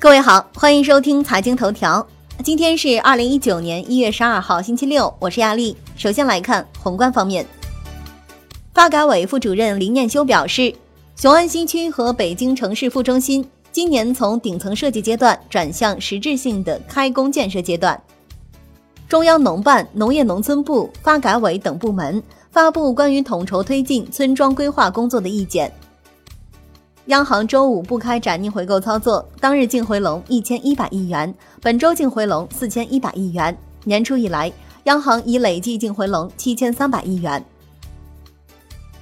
各位好，欢迎收听财经头条。今天是二零一九年一月十二号，星期六，我是亚丽。首先来看宏观方面，发改委副主任林念修表示，雄安新区和北京城市副中心今年从顶层设计阶段转向实质性的开工建设阶段。中央农办、农业农村部、发改委等部门发布关于统筹推进村庄规划工作的意见。央行周五不开展逆回购操作，当日净回笼一千一百亿元，本周净回笼四千一百亿元。年初以来，央行已累计净回笼七千三百亿元。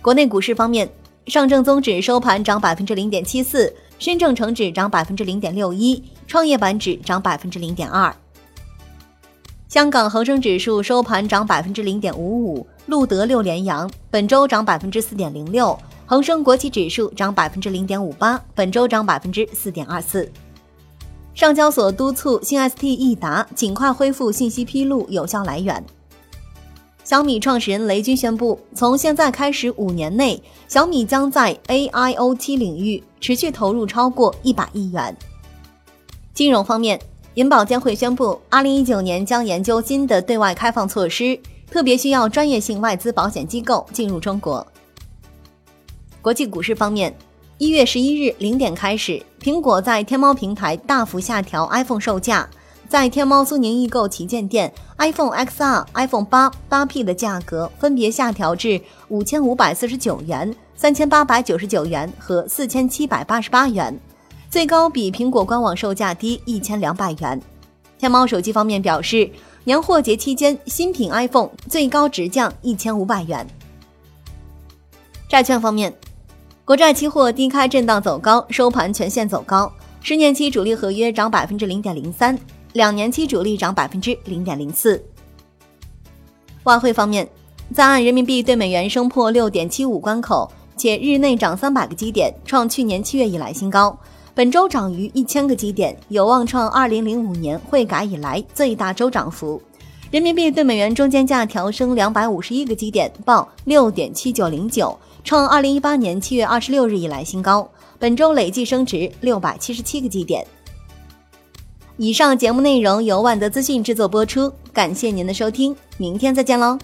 国内股市方面，上证综指收盘涨百分之零点七四，深证成指涨百分之零点六一，创业板指涨百分之零点二。香港恒生指数收盘涨百分之零点五五，录得六连阳，本周涨百分之四点零六。恒生国企指数涨百分之零点五八，本周涨百分之四点二四。上交所督促新 ST 易达尽快恢复信息披露有效来源。小米创始人雷军宣布，从现在开始五年内，小米将在 AIoT 领域持续投入超过一百亿元。金融方面，银保监会宣布，二零一九年将研究新的对外开放措施，特别需要专业性外资保险机构进入中国。国际股市方面，一月十一日零点开始，苹果在天猫平台大幅下调 iPhone 售价，在天猫苏宁易购旗舰店，iPhone XR、iPhone 八八 P 的价格分别下调至五千五百四十九元、三千八百九十九元和四千七百八十八元，最高比苹果官网售价低一千两百元。天猫手机方面表示，年货节期间新品 iPhone 最高直降一千五百元。债券方面。国债期货低开震荡走高，收盘全线走高。十年期主力合约涨百分之零点零三，两年期主力涨百分之零点零四。外汇方面，在岸人民币对美元升破六点七五关口，且日内涨三百个基点，创去年七月以来新高。本周涨逾一千个基点，有望创二零零五年汇改以来最大周涨幅。人民币对美元中间价调升两百五十一个基点，报六点七九零九。创二零一八年七月二十六日以来新高，本周累计升值六百七十七个基点。以上节目内容由万德资讯制作播出，感谢您的收听，明天再见喽。